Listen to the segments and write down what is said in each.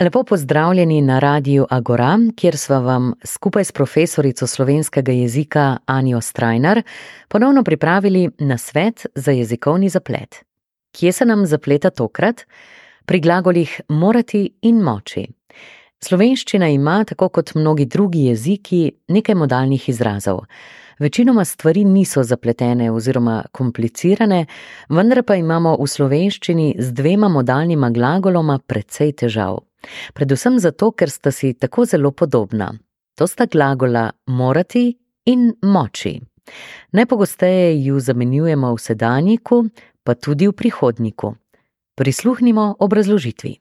Lepo pozdravljeni na Radiu Agora, kjer sva vam skupaj s profesorico slovenskega jezika Anjo Strajnar ponovno pripravili na svet za jezikovni zaplet. Kje se nam zapleta tokrat? Pri glagolih morati in moči. Slovenščina ima, tako kot mnogi drugi jeziki, nekaj modalnih izrazov. Večinoma stvari niso zapletene oziroma komplicirane, vendar pa imamo v slovenščini z dvema modalnima glagoloma precej težav. Predvsem zato, ker sta si tako zelo podobna. To sta glagola morati in moči. Najpogosteje ju zamenjujemo v sedanjiku, pa tudi v prihodniku. Prisluhnimo obrazložitvi.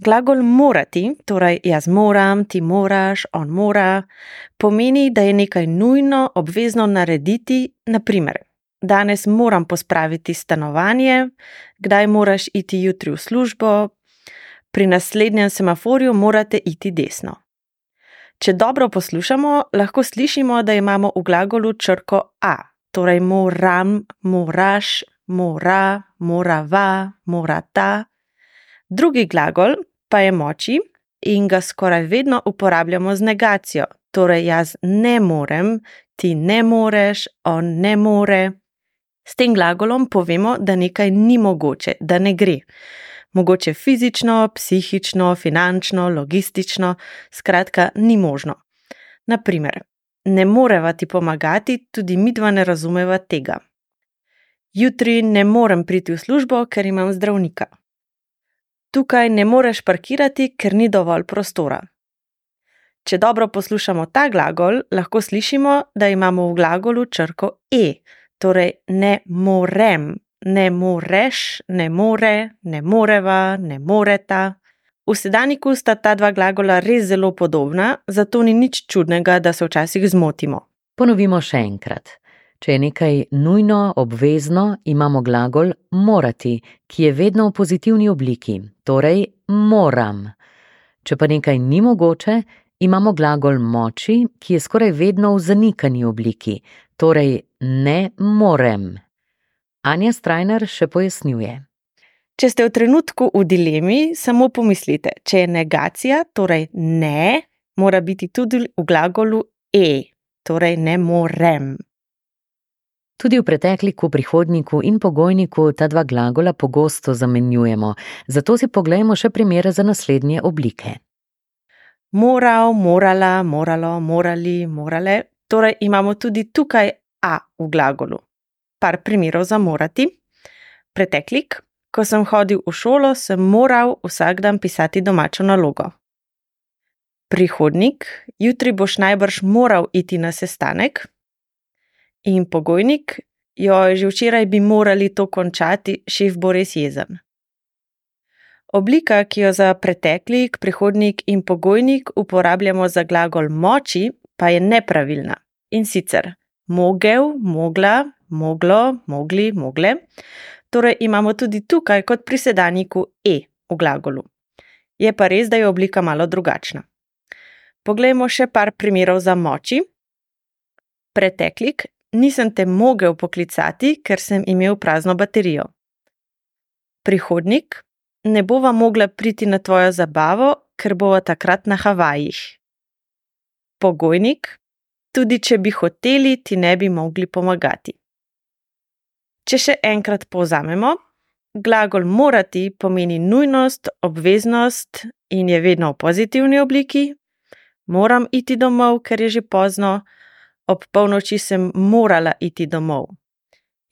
Glagol morati, torej jaz moram, ti moraš, on mora, pomeni, da je nekaj nujno, obvezno narediti, naprimer. Danes moram pospraviti stanovanje, kdaj moraš iti jutri v službo, pri naslednjem semaforju morate iti desno. Če dobro poslušamo, lahko slišimo, da imamo v glagolu črko a, torej moram, moraš, mora, morava, morata. Drugi glagol pa je moči in ga skoraj vedno uporabljamo z negacijo, torej jaz ne morem, ti ne moreš, on ne more. S tem glagolom povemo, da nekaj ni mogoče, da ne gre mogoče fizično, psihično, finančno, logistično, skratka, ni možno. Naprimer, ne moreva ti pomagati, tudi mi dva ne razumeva tega. Jutri ne morem priti v službo, ker imam zdravnika. Tukaj ne moreš parkirati, ker ni dovolj prostora. Če dobro poslušamo ta glagol, lahko slišimo, da imamo v glagolu črko e, torej ne morem, ne moreš, ne more, ne moreva, ne moreta. V sedaniku sta ta dva glagola res zelo podobna, zato ni nič čudnega, da se včasih zmotimo. Ponovimo še enkrat. Če je nekaj nujno, obvezno, imamo glagol morati, ki je vedno v pozitivni obliki, torej moram. Če pa nekaj ni mogoče, imamo glagol moči, ki je skoraj vedno v zanikani obliki, torej ne morem. Anja Strajner še pojasnjuje. Če ste v trenutku v dilemi, samo pomislite, če je negacija, torej ne, mora biti tudi v glagolu e, torej ne morem. Tudi v pretekliku, prihodniku in pogojniku ta dva glagola pogosto zamenjujemo, zato si poglejmo še primere za naslednje oblike. Moral, morala, moralo, morali, morale, torej imamo tudi tukaj a v glagolu par primerov za morati. Preteklik, ko sem hodil v šolo, sem moral vsak dan pisati domačo nalogo. Prihodnik, jutri boš najbrž moral iti na sestanek. In pogojnik, jo že včeraj bi morali to končati, šef bo res jezen. Oblika, ki jo za preteklik, prihodnik in pogojnik uporabljamo za glagol moči, pa je nepravilna. In sicer mogel, mogla, moglo, mogli, mogle. Torej imamo tudi tukaj kot pri sedanjiku e v glagolu. Je pa res, da je oblika malo drugačna. Poglejmo še par primerov za moči. Preteklik, nisem te mogel poklicati, ker sem imel prazno baterijo. Prihodnik, ne bova mogla priti na tvojo zabavo, ker bova takrat na Havajih. Pogojnik, tudi če bi hoteli, ti ne bi mogli pomagati. Če še enkrat povzamemo, glagol morati pomeni nujnost, obveznost in je vedno v pozitivni obliki. Moram iti domov, ker je že pozno, ob polnoči sem morala iti domov.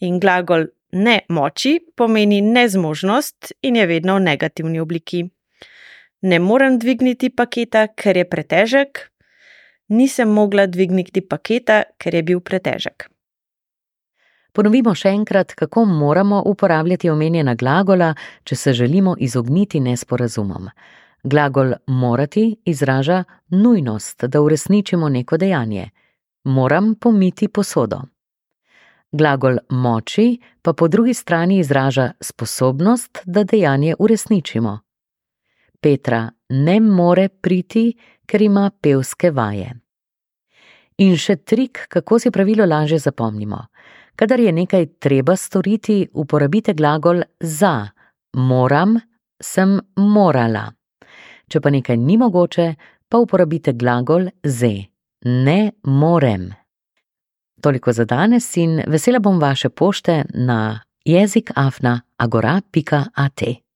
In glagol ne moči pomeni nezmožnost in je vedno v negativni obliki. Ne morem dvigniti paketa, ker je pretežek, nisem mogla dvigniti paketa, ker je bil pretežek. Ponovimo še enkrat, kako moramo uporabljati omenjena glagola, če se želimo izogniti nesporazumom. Glagol morati izraža nujnost, da uresničimo neko dejanje. Moram pomiti posodo. Glagol moči pa po drugi strani izraža sposobnost, da dejanje uresničimo. Petra ne more priti, ker ima pevske vaje. In še trik, kako si pravilo lažje zapomnimo. Kadar je nekaj treba storiti, uporabite glagol za. Moram, sem morala. Če pa nekaj ni mogoče, pa uporabite glagol ze. Ne morem. Toliko za danes in vesela bom vaše pošte na jezikafna agora.at.